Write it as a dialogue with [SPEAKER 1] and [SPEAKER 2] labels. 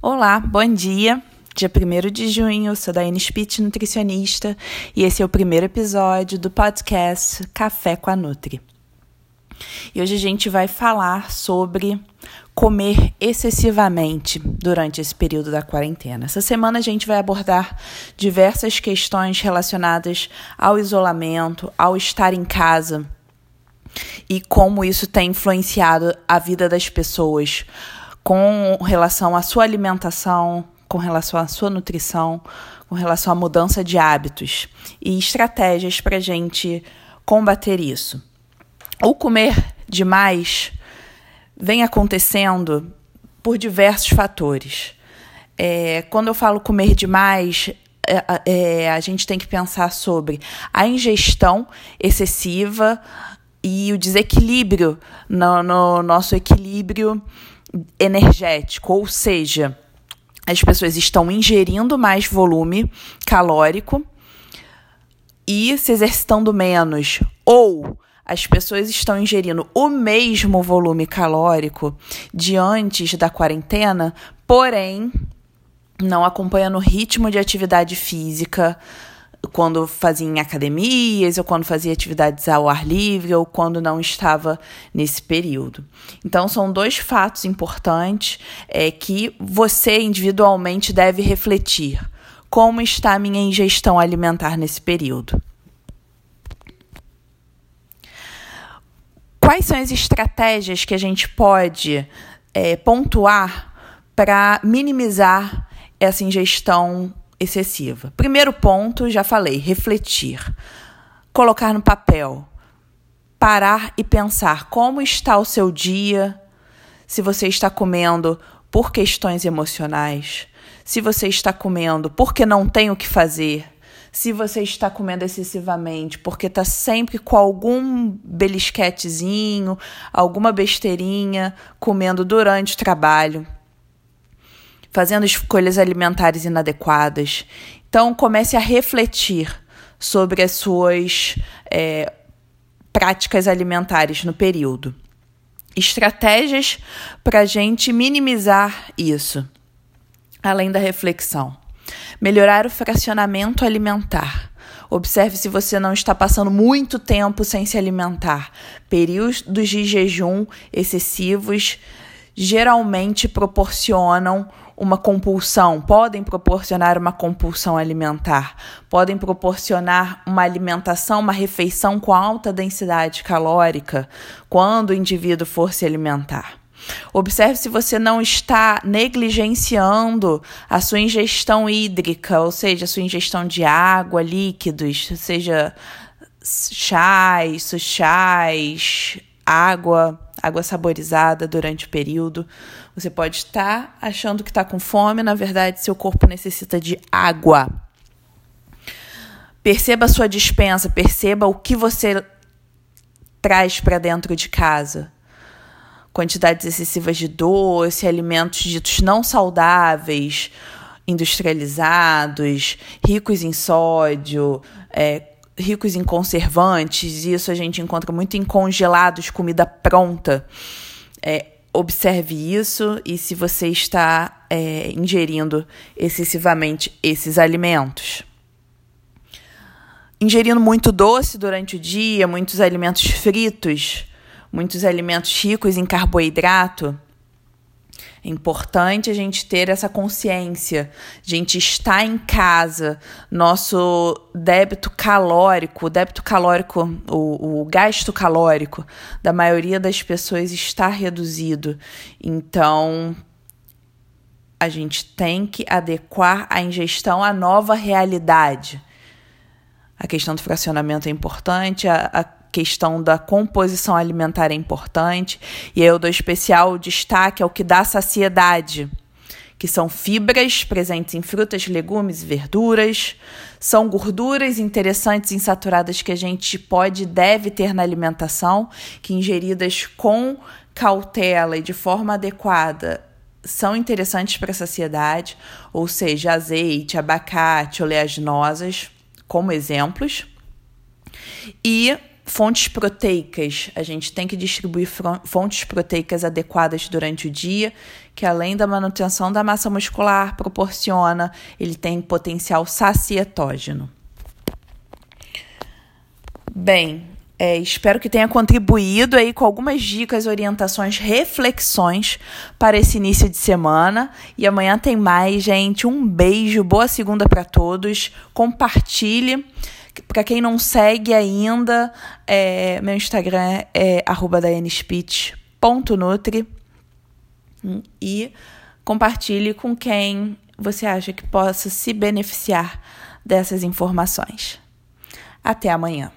[SPEAKER 1] Olá, bom dia. Dia 1 de junho, sou Daiane Spitz, nutricionista, e esse é o primeiro episódio do podcast Café com a Nutri. E hoje a gente vai falar sobre comer excessivamente durante esse período da quarentena. Essa semana a gente vai abordar diversas questões relacionadas ao isolamento, ao estar em casa e como isso tem influenciado a vida das pessoas com relação à sua alimentação, com relação à sua nutrição, com relação à mudança de hábitos e estratégias para a gente combater isso. O comer demais vem acontecendo por diversos fatores. É, quando eu falo comer demais, é, é, a gente tem que pensar sobre a ingestão excessiva e o desequilíbrio no, no nosso equilíbrio energético, ou seja, as pessoas estão ingerindo mais volume calórico e se exercitando menos, ou as pessoas estão ingerindo o mesmo volume calórico de antes da quarentena, porém não acompanhando o ritmo de atividade física quando fazia em academias, ou quando fazia atividades ao ar livre, ou quando não estava nesse período. Então, são dois fatos importantes é, que você individualmente deve refletir. Como está a minha ingestão alimentar nesse período? Quais são as estratégias que a gente pode é, pontuar para minimizar essa ingestão excessiva. Primeiro ponto, já falei, refletir. Colocar no papel. Parar e pensar como está o seu dia, se você está comendo por questões emocionais, se você está comendo porque não tem o que fazer, se você está comendo excessivamente porque está sempre com algum belisquetezinho, alguma besteirinha comendo durante o trabalho fazendo escolhas alimentares inadequadas. Então, comece a refletir sobre as suas é, práticas alimentares no período. Estratégias para a gente minimizar isso, além da reflexão. Melhorar o fracionamento alimentar. Observe se você não está passando muito tempo sem se alimentar. Períodos de jejum excessivos geralmente proporcionam uma compulsão, podem proporcionar uma compulsão alimentar, podem proporcionar uma alimentação, uma refeição com alta densidade calórica quando o indivíduo for se alimentar. Observe se você não está negligenciando a sua ingestão hídrica, ou seja, a sua ingestão de água, líquidos, seja chás, chás, água, água saborizada durante o período. Você pode estar achando que está com fome, na verdade, seu corpo necessita de água. Perceba a sua dispensa, perceba o que você traz para dentro de casa. Quantidades excessivas de doce, alimentos ditos não saudáveis, industrializados, ricos em sódio, é, ricos em conservantes, isso a gente encontra muito em congelados, comida pronta. É, observe isso e se você está é, ingerindo excessivamente esses alimentos. Ingerindo muito doce durante o dia, muitos alimentos fritos, muitos alimentos ricos em carboidrato, é importante a gente ter essa consciência. A gente está em casa, nosso débito calórico, o débito calórico, o, o gasto calórico da maioria das pessoas está reduzido. Então, a gente tem que adequar a ingestão à nova realidade. A questão do fracionamento é importante, a, a questão da composição alimentar é importante. E eu dou especial destaque ao que dá saciedade, que são fibras presentes em frutas, legumes e verduras, são gorduras interessantes insaturadas que a gente pode e deve ter na alimentação, que ingeridas com cautela e de forma adequada são interessantes para a saciedade, ou seja, azeite, abacate, oleaginosas, como exemplos. E fontes proteicas. A gente tem que distribuir fontes proteicas adequadas durante o dia, que além da manutenção da massa muscular, proporciona, ele tem potencial sacietógeno. Bem, é, espero que tenha contribuído aí com algumas dicas, orientações, reflexões para esse início de semana. E amanhã tem mais, gente. Um beijo, boa segunda para todos. Compartilhe. Para quem não segue ainda, é, meu Instagram é @danspeech.nutri e compartilhe com quem você acha que possa se beneficiar dessas informações. Até amanhã.